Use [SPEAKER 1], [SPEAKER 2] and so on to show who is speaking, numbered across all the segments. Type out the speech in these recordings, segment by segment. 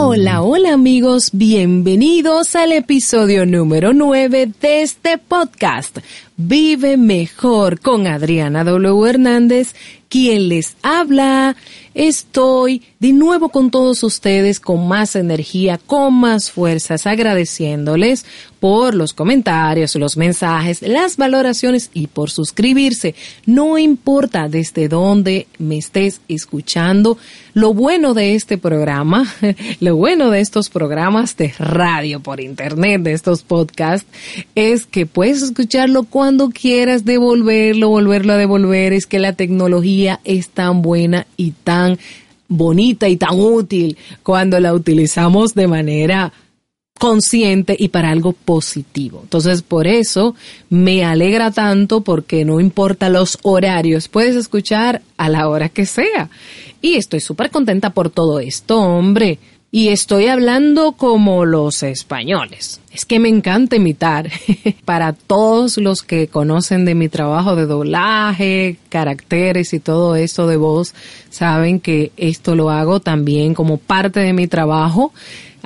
[SPEAKER 1] Hola, hola amigos, bienvenidos al episodio número 9 de este podcast. Vive mejor con Adriana W. Hernández, quien les habla. Estoy de nuevo con todos ustedes con más energía, con más fuerzas, agradeciéndoles por los comentarios, los mensajes, las valoraciones y por suscribirse. No importa desde dónde me estés escuchando, lo bueno de este programa, lo bueno de estos programas de radio por internet, de estos podcasts, es que puedes escucharlo cuando quieras devolverlo, volverlo a devolver. Es que la tecnología es tan buena y tan bonita y tan útil cuando la utilizamos de manera consciente y para algo positivo. Entonces, por eso me alegra tanto porque no importa los horarios, puedes escuchar a la hora que sea. Y estoy súper contenta por todo esto, hombre. Y estoy hablando como los españoles. Es que me encanta imitar. Para todos los que conocen de mi trabajo de doblaje, caracteres y todo eso de voz, saben que esto lo hago también como parte de mi trabajo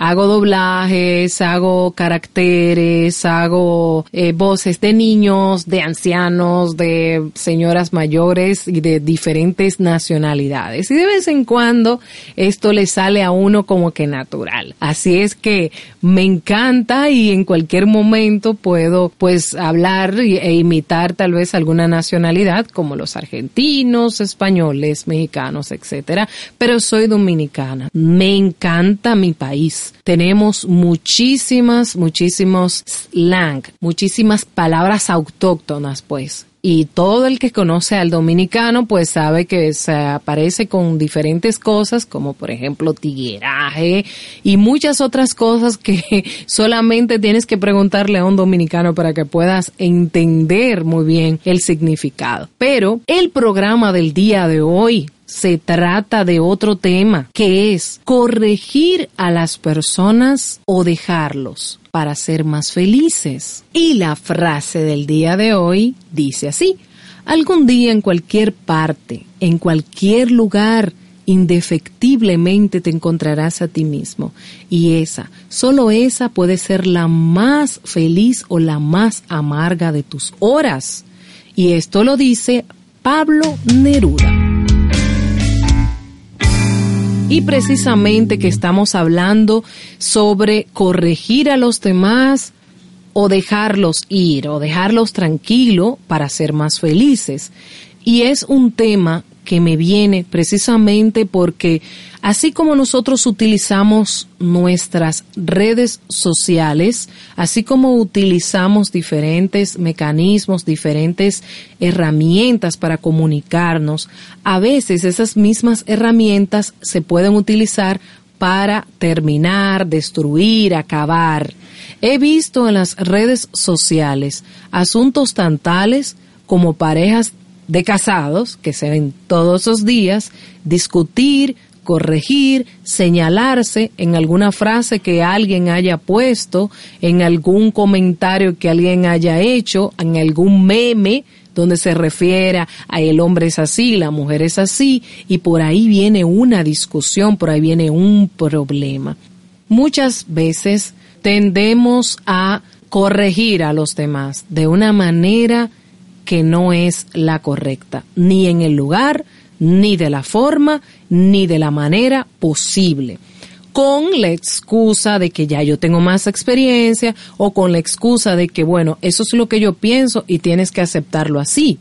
[SPEAKER 1] hago doblajes, hago caracteres, hago eh, voces de niños, de ancianos, de señoras mayores y de diferentes nacionalidades. Y de vez en cuando esto le sale a uno como que natural. Así es que me encanta y en cualquier momento puedo pues hablar e imitar tal vez alguna nacionalidad como los argentinos, españoles, mexicanos, etcétera. Pero soy dominicana. Me encanta mi país tenemos muchísimas, muchísimos slang, muchísimas palabras autóctonas, pues. Y todo el que conoce al dominicano, pues sabe que se aparece con diferentes cosas, como por ejemplo tigueraje y muchas otras cosas que solamente tienes que preguntarle a un dominicano para que puedas entender muy bien el significado. Pero el programa del día de hoy se trata de otro tema, que es corregir a las personas o dejarlos para ser más felices. Y la frase del día de hoy dice así, algún día en cualquier parte, en cualquier lugar, indefectiblemente te encontrarás a ti mismo. Y esa, solo esa puede ser la más feliz o la más amarga de tus horas. Y esto lo dice Pablo Neruda. Precisamente que estamos hablando sobre corregir a los demás o dejarlos ir o dejarlos tranquilo para ser más felices. Y es un tema que me viene precisamente porque así como nosotros utilizamos nuestras redes sociales, así como utilizamos diferentes mecanismos, diferentes herramientas para comunicarnos, a veces esas mismas herramientas se pueden utilizar para terminar, destruir, acabar. He visto en las redes sociales asuntos tan tales como parejas de casados, que se ven todos los días, discutir, corregir, señalarse en alguna frase que alguien haya puesto, en algún comentario que alguien haya hecho, en algún meme donde se refiera a el hombre es así, la mujer es así, y por ahí viene una discusión, por ahí viene un problema. Muchas veces tendemos a corregir a los demás de una manera que no es la correcta, ni en el lugar, ni de la forma, ni de la manera posible con la excusa de que ya yo tengo más experiencia o con la excusa de que, bueno, eso es lo que yo pienso y tienes que aceptarlo así.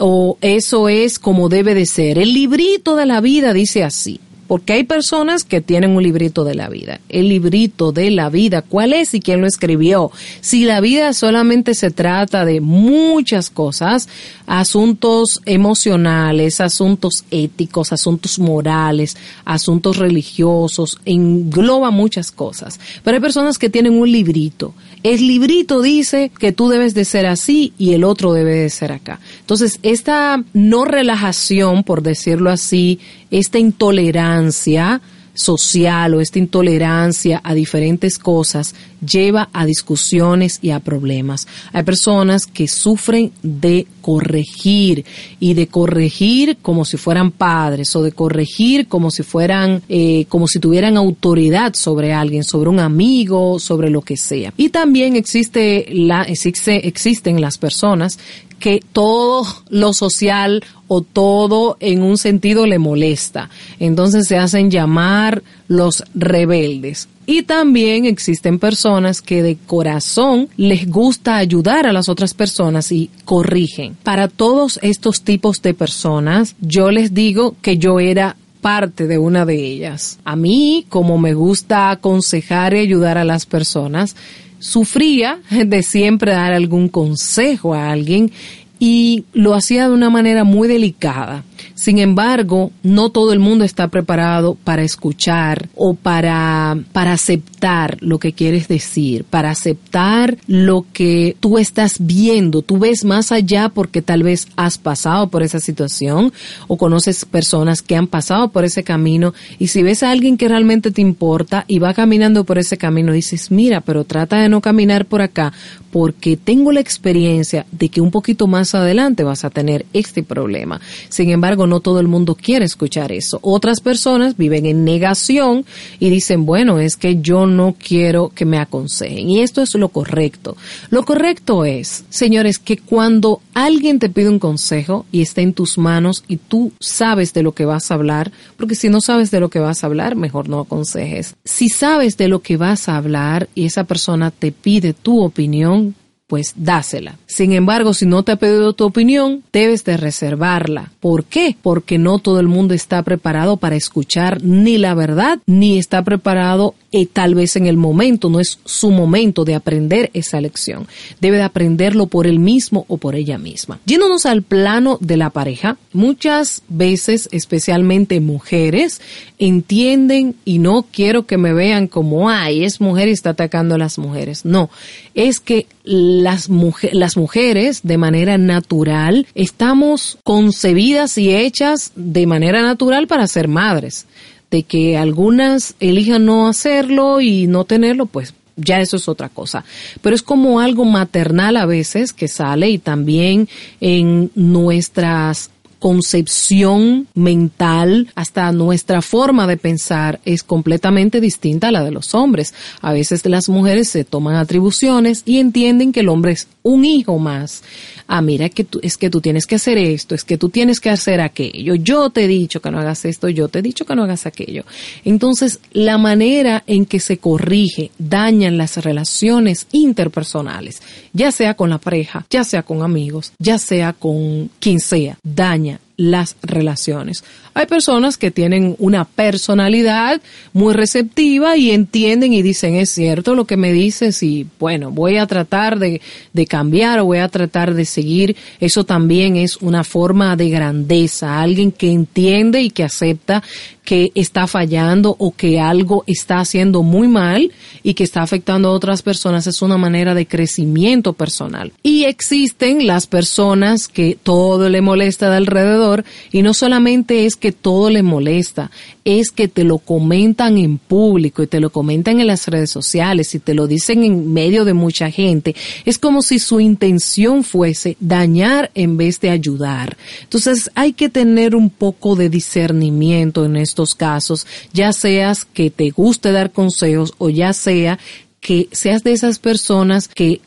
[SPEAKER 1] O eso es como debe de ser. El librito de la vida dice así. Porque hay personas que tienen un librito de la vida. El librito de la vida, ¿cuál es y quién lo escribió? Si la vida solamente se trata de muchas cosas, asuntos emocionales, asuntos éticos, asuntos morales, asuntos religiosos, engloba muchas cosas. Pero hay personas que tienen un librito. El librito dice que tú debes de ser así y el otro debe de ser acá. Entonces, esta no relajación, por decirlo así, esta intolerancia, social o esta intolerancia a diferentes cosas lleva a discusiones y a problemas. Hay personas que sufren de corregir y de corregir como si fueran padres o de corregir como si fueran, eh, como si tuvieran autoridad sobre alguien, sobre un amigo, sobre lo que sea. Y también existe la, existe, existen las personas que todo lo social o todo en un sentido le molesta. Entonces se hacen llamar los rebeldes. Y también existen personas que de corazón les gusta ayudar a las otras personas y corrigen. Para todos estos tipos de personas, yo les digo que yo era parte de una de ellas. A mí, como me gusta aconsejar y ayudar a las personas, sufría de siempre dar algún consejo a alguien y lo hacía de una manera muy delicada. Sin embargo, no todo el mundo está preparado para escuchar o para, para aceptar lo que quieres decir, para aceptar lo que tú estás viendo. Tú ves más allá porque tal vez has pasado por esa situación o conoces personas que han pasado por ese camino y si ves a alguien que realmente te importa y va caminando por ese camino, dices, mira, pero trata de no caminar por acá porque tengo la experiencia de que un poquito más adelante vas a tener este problema. Sin embargo, no todo el mundo quiere escuchar eso. Otras personas viven en negación y dicen, bueno, es que yo no quiero que me aconsejen. Y esto es lo correcto. Lo correcto es, señores, que cuando alguien te pide un consejo y está en tus manos y tú sabes de lo que vas a hablar, porque si no sabes de lo que vas a hablar, mejor no aconsejes. Si sabes de lo que vas a hablar y esa persona te pide tu opinión, pues dásela. Sin embargo, si no te ha pedido tu opinión, debes de reservarla. ¿Por qué? Porque no todo el mundo está preparado para escuchar ni la verdad, ni está preparado eh, tal vez en el momento, no es su momento de aprender esa lección. Debe de aprenderlo por él mismo o por ella misma. Yéndonos al plano de la pareja, muchas veces, especialmente mujeres, entienden y no quiero que me vean como, ay, es mujer y está atacando a las mujeres. No, es que las, las mujeres de manera natural estamos concebidas y hechas de manera natural para ser madres. De que algunas elijan no hacerlo y no tenerlo, pues ya eso es otra cosa. Pero es como algo maternal a veces que sale y también en nuestras concepción mental, hasta nuestra forma de pensar es completamente distinta a la de los hombres. A veces las mujeres se toman atribuciones y entienden que el hombre es un hijo más. Ah, mira, que tú, es que tú tienes que hacer esto, es que tú tienes que hacer aquello. Yo te he dicho que no hagas esto, yo te he dicho que no hagas aquello. Entonces, la manera en que se corrige dañan las relaciones interpersonales, ya sea con la pareja, ya sea con amigos, ya sea con quien sea, daña las relaciones. Hay personas que tienen una personalidad muy receptiva y entienden y dicen, es cierto lo que me dices y bueno, voy a tratar de, de cambiar o voy a tratar de seguir. Eso también es una forma de grandeza, alguien que entiende y que acepta que está fallando o que algo está haciendo muy mal y que está afectando a otras personas es una manera de crecimiento personal. Y existen las personas que todo le molesta de alrededor y no solamente es que todo le molesta, es que te lo comentan en público y te lo comentan en las redes sociales y te lo dicen en medio de mucha gente. Es como si su intención fuese dañar en vez de ayudar. Entonces hay que tener un poco de discernimiento en esto casos, ya seas que te guste dar consejos o ya sea que seas de esas personas que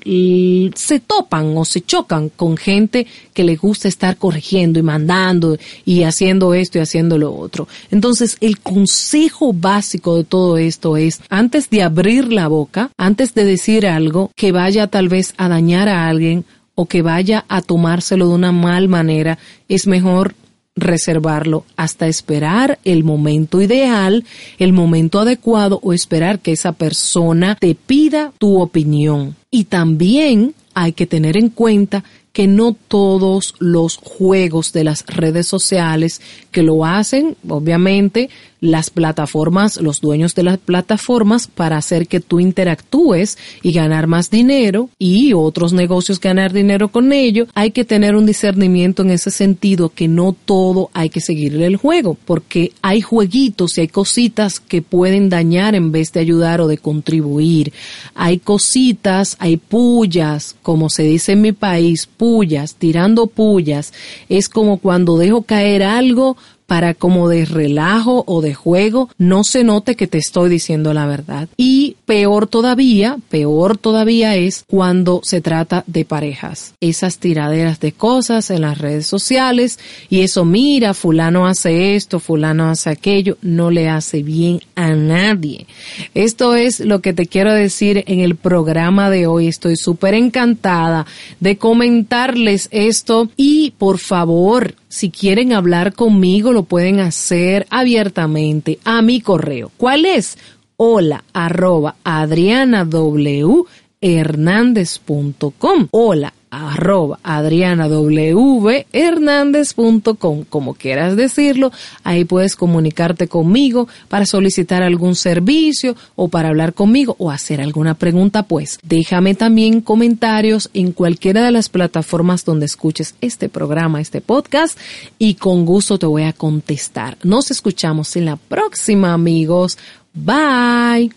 [SPEAKER 1] se topan o se chocan con gente que le gusta estar corrigiendo y mandando y haciendo esto y haciendo lo otro. Entonces, el consejo básico de todo esto es, antes de abrir la boca, antes de decir algo que vaya tal vez a dañar a alguien o que vaya a tomárselo de una mal manera, es mejor reservarlo hasta esperar el momento ideal, el momento adecuado o esperar que esa persona te pida tu opinión. Y también hay que tener en cuenta que no todos los juegos de las redes sociales que lo hacen, obviamente, las plataformas, los dueños de las plataformas para hacer que tú interactúes y ganar más dinero y otros negocios ganar dinero con ello, hay que tener un discernimiento en ese sentido que no todo hay que seguirle el juego, porque hay jueguitos y hay cositas que pueden dañar en vez de ayudar o de contribuir. Hay cositas, hay pullas, como se dice en mi país, pullas, tirando pullas, es como cuando dejo caer algo para como de relajo o de juego no se note que te estoy diciendo la verdad. Y peor todavía, peor todavía es cuando se trata de parejas. Esas tiraderas de cosas en las redes sociales y eso mira, fulano hace esto, fulano hace aquello, no le hace bien a nadie. Esto es lo que te quiero decir en el programa de hoy. Estoy súper encantada de comentarles esto y por favor, si quieren hablar conmigo, lo pueden hacer abiertamente a mi correo. ¿Cuál es? Hola arroba adriana w Hola arroba adrianawhernandez.com, como quieras decirlo, ahí puedes comunicarte conmigo para solicitar algún servicio o para hablar conmigo o hacer alguna pregunta, pues déjame también comentarios en cualquiera de las plataformas donde escuches este programa, este podcast y con gusto te voy a contestar. Nos escuchamos en la próxima amigos. Bye.